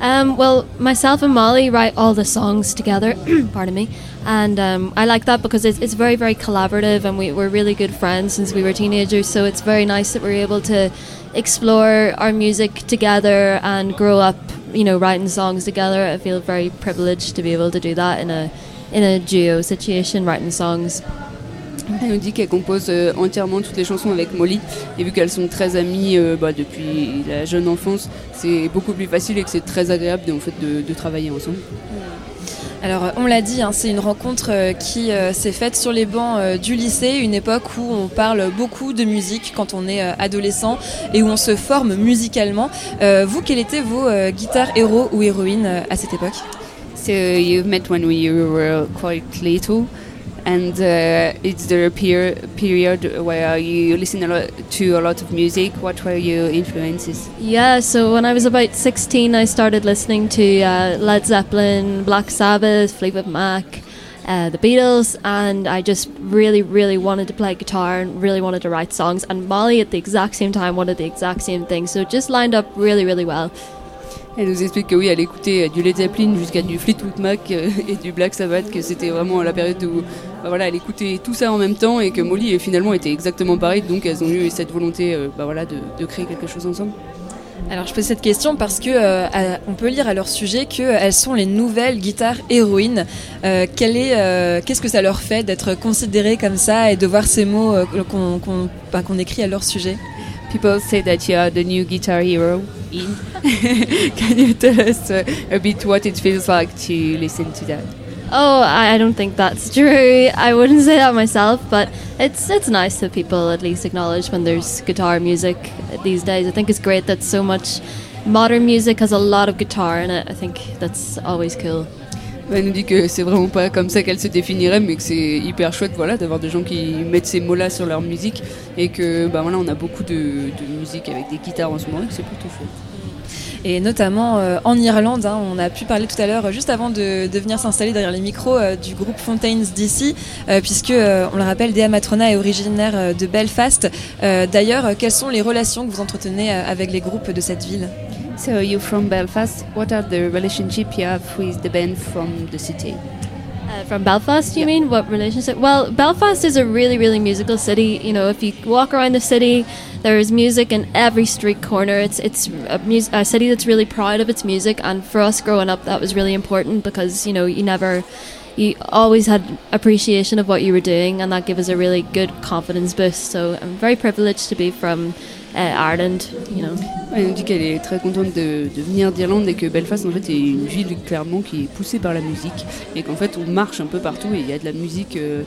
Um, well, myself and Molly write all the songs together. pardon me. And um, I like that because it's, it's very, very collaborative, and we, we're really good friends since we were teenagers. So it's very nice that we're able to explore our music together and grow up, you know, writing songs together. I feel very privileged to be able to do that in a in a duo situation, writing songs. Elle nous dit qu'elle compose euh, entièrement toutes les chansons avec Molly. Et vu qu'elles sont très amies euh, bah, depuis la jeune enfance, c'est beaucoup plus facile et que c'est très agréable de, en fait, de, de travailler ensemble. Alors, on l'a dit, hein, c'est une rencontre euh, qui euh, s'est faite sur les bancs euh, du lycée, une époque où on parle beaucoup de musique quand on est adolescent et où on se forme musicalement. vous, quels étaient vos guitares héros ou héroïnes à cette époque? So you met when we were quite little. And uh, it's the peer period where you listen a lot to a lot of music. What were your influences? Yeah, so when I was about 16, I started listening to uh, Led Zeppelin, Black Sabbath, Fleetwood Mac. Uh, the Beatles, and I just really, really wanted to play guitar and really wanted to write songs. And Molly, at the exact same time, wanted the exact same thing. So it just lined up really, really well. Elle nous explique que oui, elle écoutait du Led Zeppelin jusqu'à du Fleetwood Mac euh, et du Black Sabbath, que c'était vraiment la période où bah voilà, elle écoutait tout ça en même temps et que Molly finalement était exactement pareil, donc elles ont eu cette volonté euh, bah voilà, de, créer quelque chose ensemble. Alors je pose cette question parce que euh, on peut lire à leur sujet qu'elles sont les nouvelles guitares héroïnes. Qu'est-ce que ça leur fait d'être considérées comme ça et de voir ces mots bah, qu'on écrit à leur sujet? People say that you are the new guitar hero. In. Can you tell us a bit what it feels like to listen to that? Oh, I don't think that's true. I wouldn't say that myself, but it's it's nice that people at least acknowledge when there's guitar music these days. I think it's great that so much modern music has a lot of guitar in it. I think that's always cool. Elle nous dit que c'est vraiment pas comme ça qu'elle se définirait, mais que c'est hyper chouette voilà, d'avoir des gens qui mettent ces mots-là sur leur musique et que bah, voilà, on a beaucoup de, musique avec des guitares en ce moment et que c'est plutôt chouette et notamment euh, en Irlande. Hein, on a pu parler tout à l'heure, juste avant de, de venir s'installer derrière les micros euh, du groupe Fontaines d'ici, euh, puisque on le rappelle, Dea Matrona est originaire de Belfast. D'ailleurs, quelles sont les relations que vous entretenez avec les groupes de cette ville? So you're from Belfast. What are the relationship you have with the band from the city? Uh, from Belfast, you mean? What relationship? Well, Belfast is a really, really musical city. You know, if you walk around the city, there is music in every street corner. It's it's a, mus- a city that's really proud of its music, and for us growing up, that was really important because you know you never you always had appreciation of what you were doing and that gave us a really good confidence boost so i'm very privileged to be from Ireland you know. Elle nous dit qu'elle est très contente de, de venir d'Irlande et que Belfast en fait est une ville clairement qui est poussée par la musique et qu'en fait on marche un peu partout et il y a de la musique euh,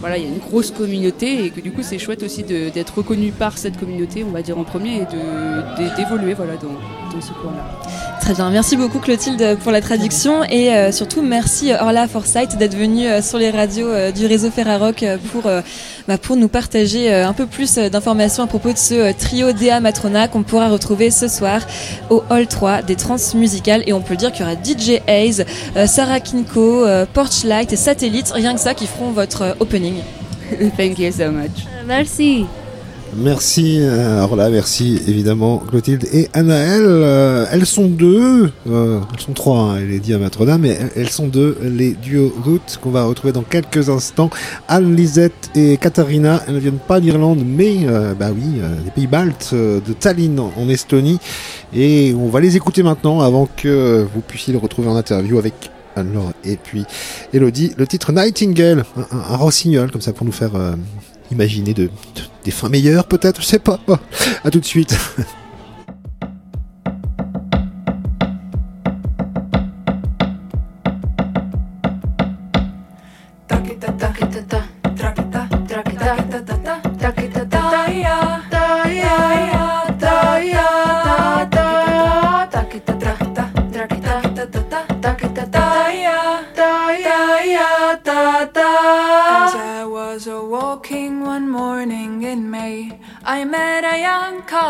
voilà il y a une grosse communauté et que du coup c'est chouette aussi d'être reconnu par cette communauté on va dire en premier et d'évoluer voilà dans, dans ce coin là Très bien, merci beaucoup Clotilde pour la traduction et euh, surtout merci euh, Orla Forsyth d'être venue euh, sur les radios du réseau Ferrarock pour, bah, pour nous partager un peu plus d'informations à propos de ce trio Dea Matrona qu'on pourra retrouver ce soir au Hall 3 des Trans Musicales et on peut dire qu'il y aura DJ Hayes, Sarah Kinko, Porchlight et Satellite, rien que ça qui feront votre opening. Thank you so much. Merci. Merci, euh, alors là, merci évidemment Clotilde et Anaël. Euh, elles sont deux, euh, elles sont trois, hein, elle est dit à Matrona, mais elles sont deux, les duos routes qu'on va retrouver dans quelques instants. Anne, Lisette et Katharina, elles ne viennent pas d'Irlande, mais bah oui, des pays baltes, de Tallinn en Estonie. Et on va les écouter maintenant avant que vous puissiez le retrouver en interview avec Anne-Laure et puis Elodie. Le titre Nightingale, un, un rossignol comme ça pour nous faire imaginer de, des fins meilleures peut-être, je sais pas. À tout de suite.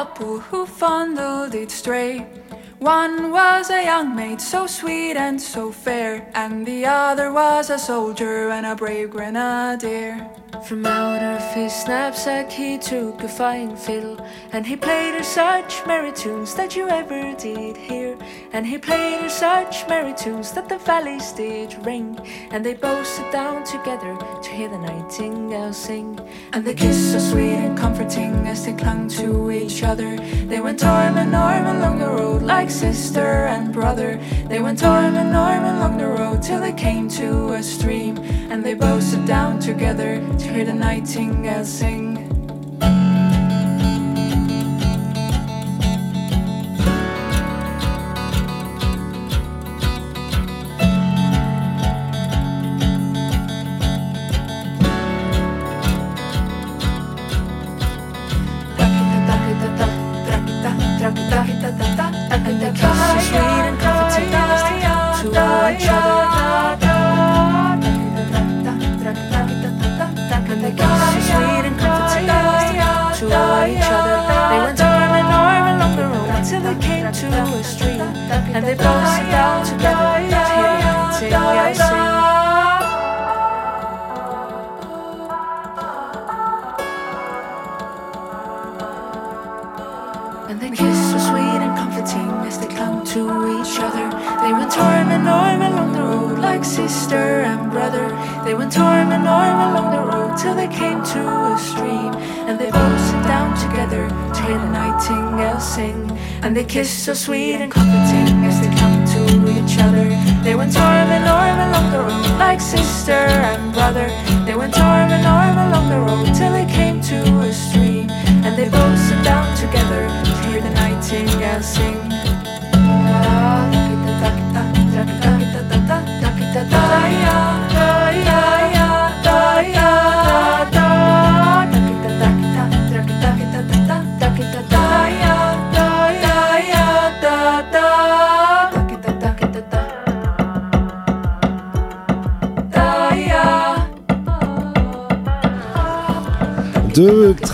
couple who fondled it straight. One was a young maid, so sweet and so fair, and the other was a soldier and a brave grenadier. From out of his knapsack he took a fine fiddle, and he played her such merry tunes that you ever did hear. And he played her such merry tunes that the valleys did ring, and they both sat down together to hear the nightingale sing. And they kissed so sweet and comforting as they clung to each other. They went arm in arm along the road like sister and brother. They went arm in arm along the road till they came to a stream, and they both sat down together to hear the nightingale sing. They went arm in arm along the road till they came to a stream. And they both sat down together to hear the nightingale sing. And they kissed so sweet and comforting as they clung to each other. They went arm in arm along the road like sister and brother. They went arm in arm along the road till they came to a stream. And they both sat down together to hear the nightingale sing.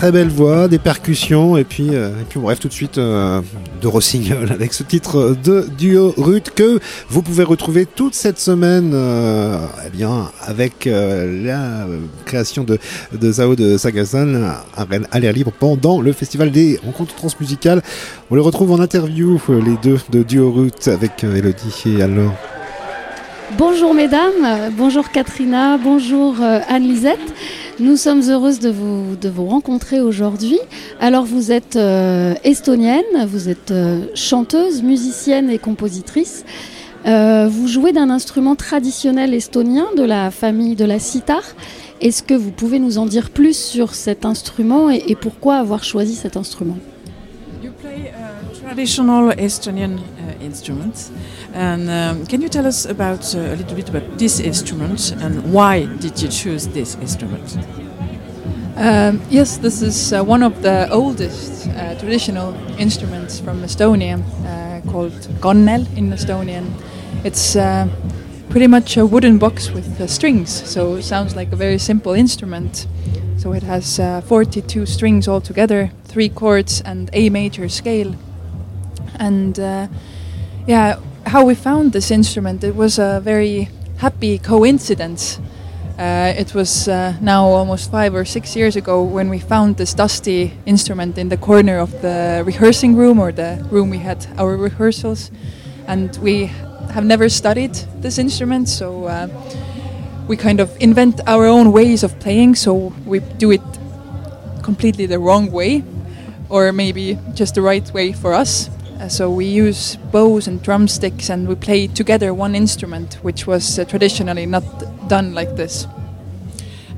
Très belles voix, des percussions, et puis, euh, bref, tout de suite euh, de Rossignol avec ce titre de duo Ruth que vous pouvez retrouver toute cette semaine euh, eh bien, avec la création de, Zao de Sagazan à l'air libre pendant le festival des rencontres transmusicales. On les retrouve en interview, les deux de duo Ruth avec Elodie et alors. Bonjour mesdames, bonjour Katrina, bonjour Anne-Lisette. Nous sommes heureuses de vous, de vous rencontrer aujourd'hui. Alors vous êtes euh, estonienne, vous êtes euh, chanteuse, musicienne et compositrice. Euh, vous jouez d'un instrument traditionnel estonien de la famille de la sitar. Est-ce que vous pouvez nous en dire plus sur cet instrument et, pourquoi avoir choisi cet instrument? You play a traditional Estonian uh, instrument. And um, can you tell us about uh, a little bit about this instrument and why did you choose this instrument? Um, yes, this is uh, one of the oldest uh, traditional instruments from Estonia, uh, called kannel in Estonian. It's uh, pretty much a wooden box with uh, strings, so it sounds like a very simple instrument. So it has 42 strings altogether, three chords, and A major scale. And yeah, how we found this instrument, it was a very happy coincidence. Uh, it was uh, now almost five or six years ago when we found this dusty instrument in the corner of the rehearsing room or the room we had our rehearsals. And we have never studied this instrument, so uh, we kind of invent our own ways of playing, so we do it completely the wrong way, or maybe just the right way for us. Uh, so we use bows and drumsticks and we play together one instrument, which was uh, traditionally not done like this.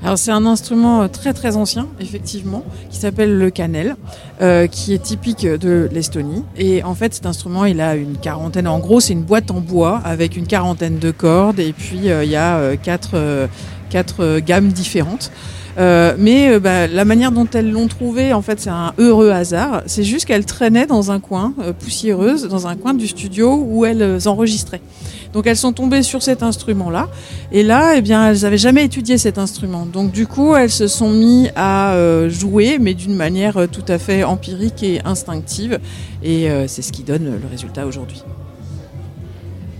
Alors c'est un instrument euh, très très ancien, effectivement, qui s'appelle le cannel, euh, qui est typique de l'Estonie. Et en fait, cet instrument, il a une quarantaine. En gros, c'est une boîte en bois avec une quarantaine de cordes, et puis euh, il y a euh, quatre, quatre gammes différentes. Euh, mais euh, bah, la manière dont elles l'ont trouvé, en fait, c'est un heureux hasard. C'est juste qu'elles traînaient dans un coin, euh, poussiéreuse, dans un coin du studio où elles enregistraient. Donc elles sont tombées sur cet instrument-là. Et là, eh bien, elles n'avaient jamais étudié cet instrument. Donc du coup, elles se sont mis à jouer, mais d'une manière tout à fait empirique et instinctive. Et c'est ce qui donne le résultat aujourd'hui.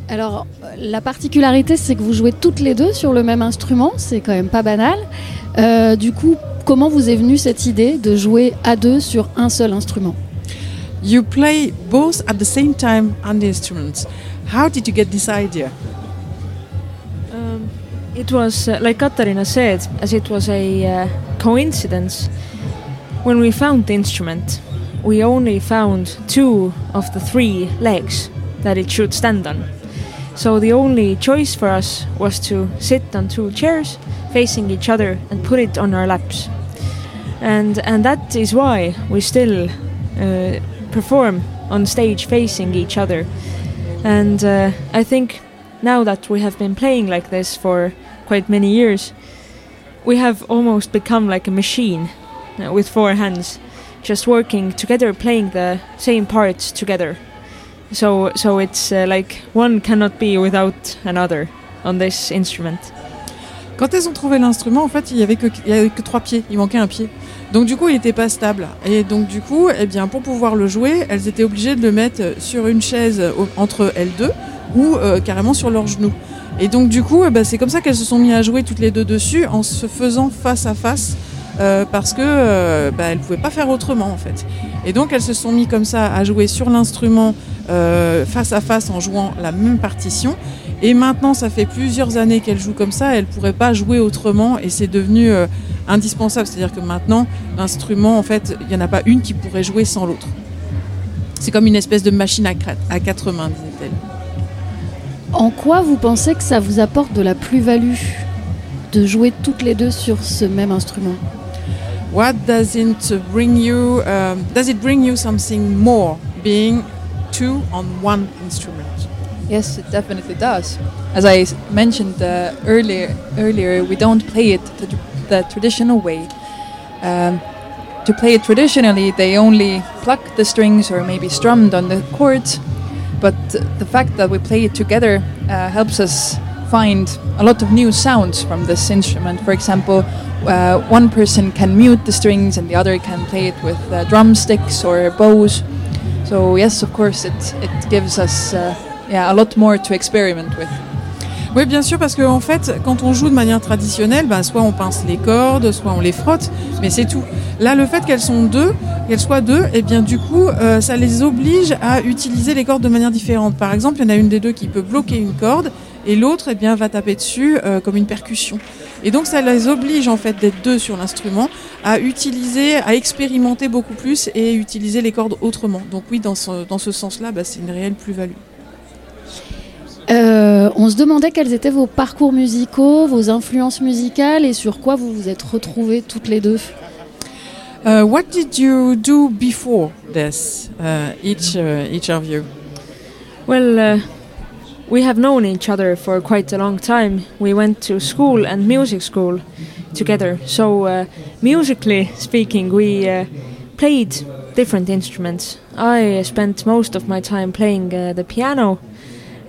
Alors, la particularité, c'est que vous jouez toutes les deux sur le même instrument, c'est quand même pas banal. Euh, du coup, comment vous est venue cette idée de jouer à deux sur un seul instrument? You play both at the same time on the instruments. How did you get this idea? Um, it was, uh, like Katarina said, as it was a uh, coincidence. When we found the instrument, we only found two of the three legs that it should stand on. So the only choice for us was to sit on two chairs facing each other and put it on our laps. And, and that is why we still uh, perform on stage facing each other. And uh, I think now that we have been playing like this for quite many years, we have almost become like a machine uh, with four hands, just working together, playing the same parts together. So so it's uh, like one cannot be without another on this instrument. Quand elles ont trouvé l'instrument, en fait, il y avait que trois pieds, il manquait un pied. Donc du coup, il n'était pas stable. Et donc du coup, eh bien, pour pouvoir le jouer, elles étaient obligées de le mettre sur une chaise entre elles deux ou euh, carrément sur leurs genoux. Et donc du coup, eh ben, c'est comme ça qu'elles se sont mis à jouer toutes les deux dessus en se faisant face à face. Euh, parce que euh, bah, elles pouvaient pas faire autrement en fait. Et donc elles se sont mis comme ça à jouer sur l'instrument face à face en jouant la même partition. Et maintenant, ça fait plusieurs années qu'elles jouent comme ça. Elles pourraient pas jouer autrement et c'est devenu indispensable. C'est-à-dire que maintenant, l'instrument, en fait, il n'y en a pas une qui pourrait jouer sans l'autre. C'est comme une espèce de machine à, quatre mains, disait-elle. En quoi vous pensez que ça vous apporte de la plus-value de jouer toutes les deux sur ce même instrument? What does it bring you? Um, does it bring you something more being two on one instrument? Yes, it definitely does. As I mentioned uh, earlier, earlier, we don't play it the traditional way. Um, to play it traditionally, they only pluck the strings or maybe strummed on the chords. But the fact that we play it together uh, helps us find a lot of new sounds from this instrument. For example, uh, one person can mute the strings and the other can play it with uh, drumsticks or bows. So yes, of course, it, it gives us uh, yeah, a lot more to experiment with. Oui, bien sûr, parce qu'en en fait, quand on joue de manière traditionnelle, bah, soit on pince les cordes, soit on les frotte, mais c'est tout. Là, le fait qu'elles sont deux, qu'elles soient deux, et eh bien du coup, euh, ça les oblige à utiliser les cordes de manière différente. Par exemple, il y en a une des deux qui peut bloquer une corde, et l'autre, eh bien, va taper dessus euh, comme une percussion. Et donc, ça les oblige en fait d'être deux sur l'instrument, à utiliser, à expérimenter beaucoup plus et utiliser les cordes autrement. Donc oui, dans ce, dans ce sens-là, bah, c'est une réelle plus-value. Euh, on se demandait quels étaient vos parcours musicaux, vos influences musicales et sur quoi vous vous êtes retrouvées toutes les deux. Uh, what did you do before this, uh, each, uh, each of you? Well, uh, we have known each other for quite a long time. We went to school and music school together. So, uh, musically speaking, we uh, played different instruments. I spent most of my time playing the piano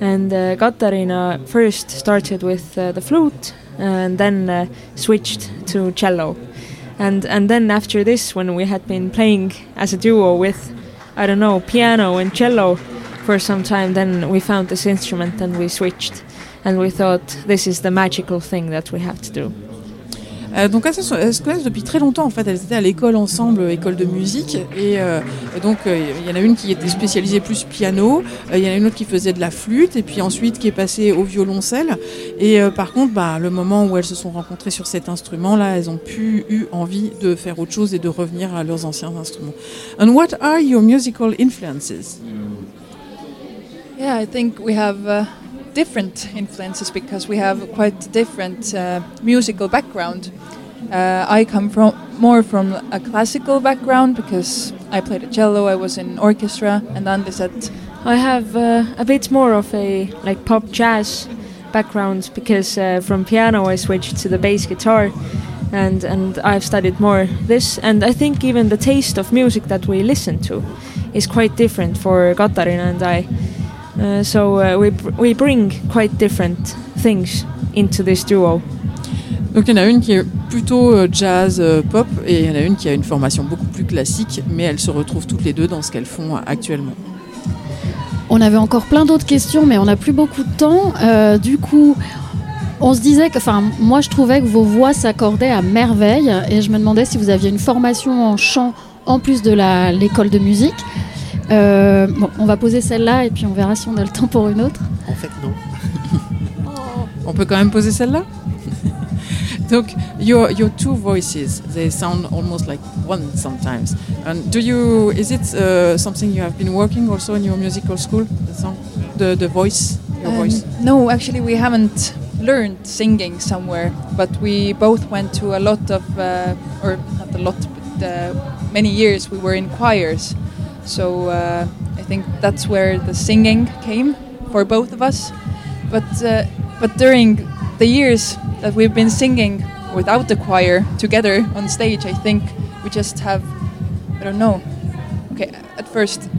and uh, Katarina first started with uh, the flute and then uh, switched to cello. And, and then after this, when we had been playing as a duo with, I don't know, piano and cello for some time, then we found this instrument and we switched. And we thought this is the magical thing that we have to do. Euh, donc elles se, connaissent depuis très longtemps en fait. Elles étaient à l'école ensemble, école de musique. Et, euh, donc euh, il y en a une qui était spécialisée plus piano, il y en a une autre qui faisait de la flûte, et puis ensuite qui est passée au violoncelle. Et par contre, bah, le moment où elles se sont rencontrées sur cet instrument-là, elles ont pu eu envie de faire autre chose et de revenir à leurs anciens instruments. And what are your musical influences? Yeah, I think we have. Uh, different influences because we have quite different uh, musical background. Uh, I come from more from a classical background because I played a cello, I was in orchestra, and then they said I have uh, a bit more of a like pop jazz background because uh, from piano I switched to the bass guitar, and and I've studied more this, and I think even the taste of music that we listen to is quite different for Katarina and I. Uh, so uh, we, we bring quite different things into this duo. Donc il y en a une qui est plutôt euh, jazz euh, pop et il y en a une qui a une formation beaucoup plus classique, mais elles se retrouvent toutes les deux dans ce qu'elles font actuellement. On avait encore plein d'autres questions, mais on n'a plus beaucoup de temps. Euh, du coup, on se disait que, enfin, moi je trouvais que vos voix s'accordaient à merveille et je me demandais si vous aviez une formation en chant en plus de l'école de musique. Euh, bon, on va poser celle-là et puis on verra si on a le temps pour une autre. En fait, non. on peut quand même poser celle-là Donc, your your two voices, they sound almost like one sometimes. And do you? Is it uh, something you have been working also in your musical school? The song, the the voice, your um, voice? No, actually, we haven't learned singing somewhere, but we both went to a lot of, uh, or not a lot, but uh, many years we were in choirs. So uh, I think that's where the singing came for both of us. But uh, but during the years that we've been singing without the choir together on stage, I think we just have I don't know. Okay, at first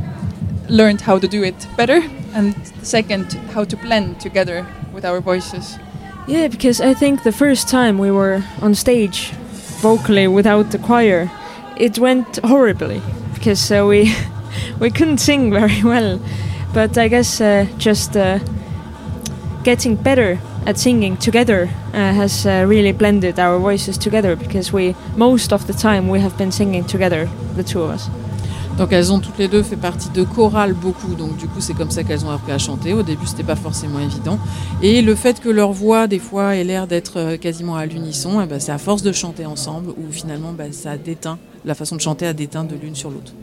learned how to do it better, and second, how to blend together with our voices. Yeah, because I think the first time we were on stage vocally without the choir, it went horribly because uh, we we couldn't sing very well. But I guess uh, just uh, getting better at singing together uh, has uh, really blended our voices together because we most of the time we have been singing together, the two of us. Donc elles ont toutes les deux fait partie de chorales beaucoup, donc du coup c'est comme ça qu'elles ont appris à chanter. Au début c'était pas forcément évident. Et le fait que leur voix des fois ait l'air d'être euh, quasiment à l'unisson, eh ben, c'est à force de chanter ensemble où finalement ben, ça déteint, la façon de chanter a déteint de l'une sur l'autre.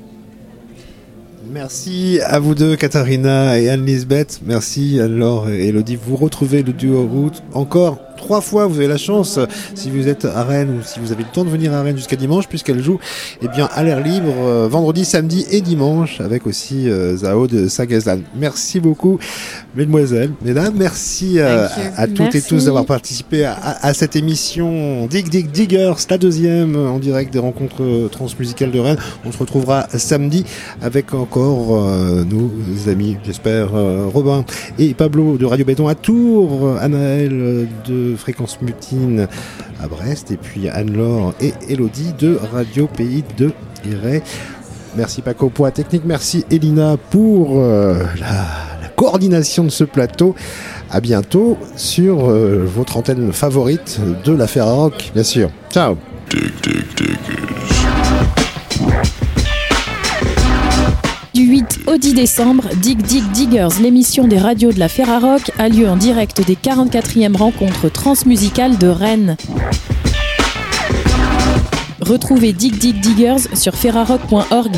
Merci à vous deux, Katharina et Anne-Lisbeth. Merci alors, Elodie. Vous retrouvez le duo route encore trois fois. Vous avez la chance, si vous êtes à Rennes ou si vous avez le temps de venir à Rennes jusqu'à dimanche, puisqu'elle joue eh bien, à l'air libre euh, vendredi, samedi et dimanche avec aussi euh, Zao de Sagazan. Merci beaucoup, mesdemoiselles, mesdames. Merci euh, à toutes et tous d'avoir participé à, cette émission Dig Dig Diggers, la deuxième en direct des rencontres transmusicales de Rennes. On se retrouvera samedi avec encore nos amis, j'espère, Robin et Pablo de Radio Béton à Tours, Anaël de Fréquence Mutine à Brest, et puis Anne-Laure et Elodie de Radio Pays de Iray. Merci Paco pour la technique, merci Elina pour euh, la, coordination de ce plateau. À bientôt sur euh, votre antenne favorite de la Rock, bien sûr. Ciao. 8 au 10 décembre, Dig Dig Diggers, l'émission des radios de la Ferrarock, a lieu en direct des 44e rencontres transmusicales de Rennes. Retrouvez Dig Dig Diggers sur ferrarock.org.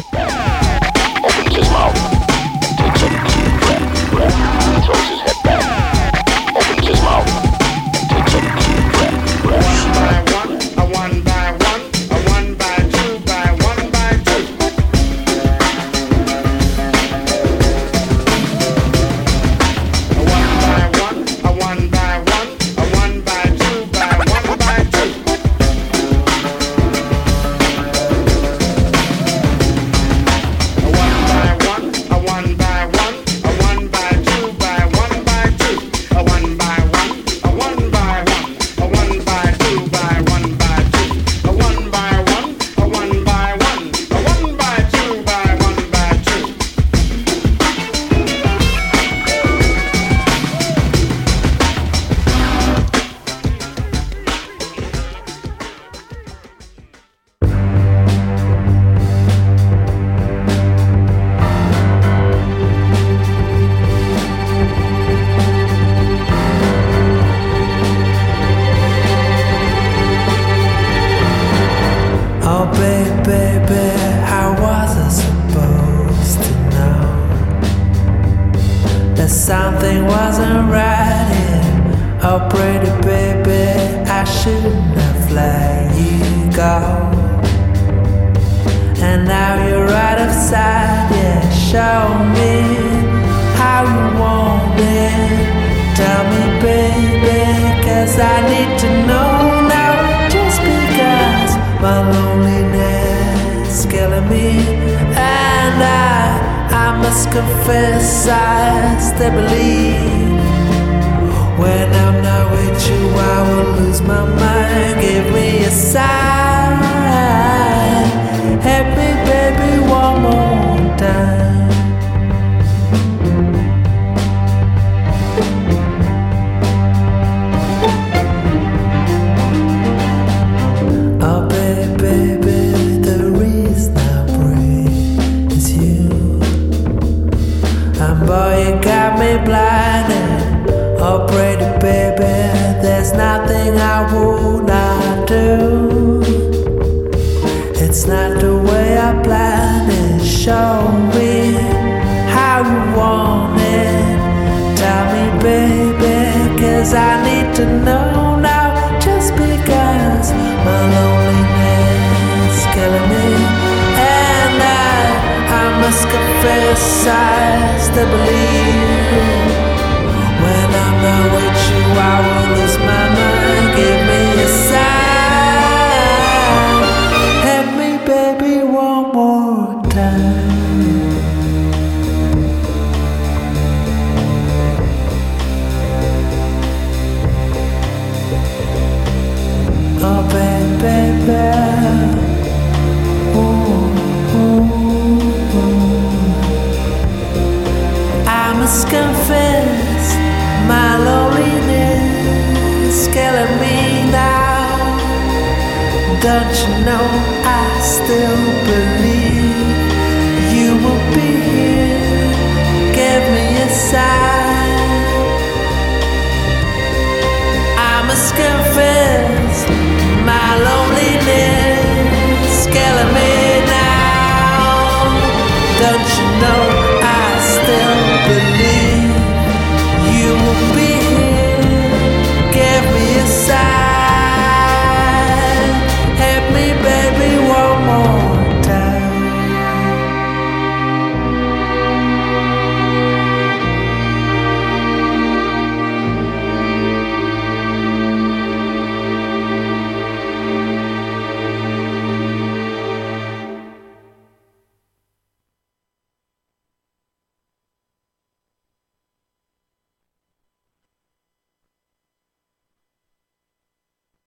to know now just because my loneliness killing me. And I, I must confess, I still believe when I'm not with you, I will lose. Don't you know I still believe you will be here? Give me a sign. I must confess my loneliness, killing me.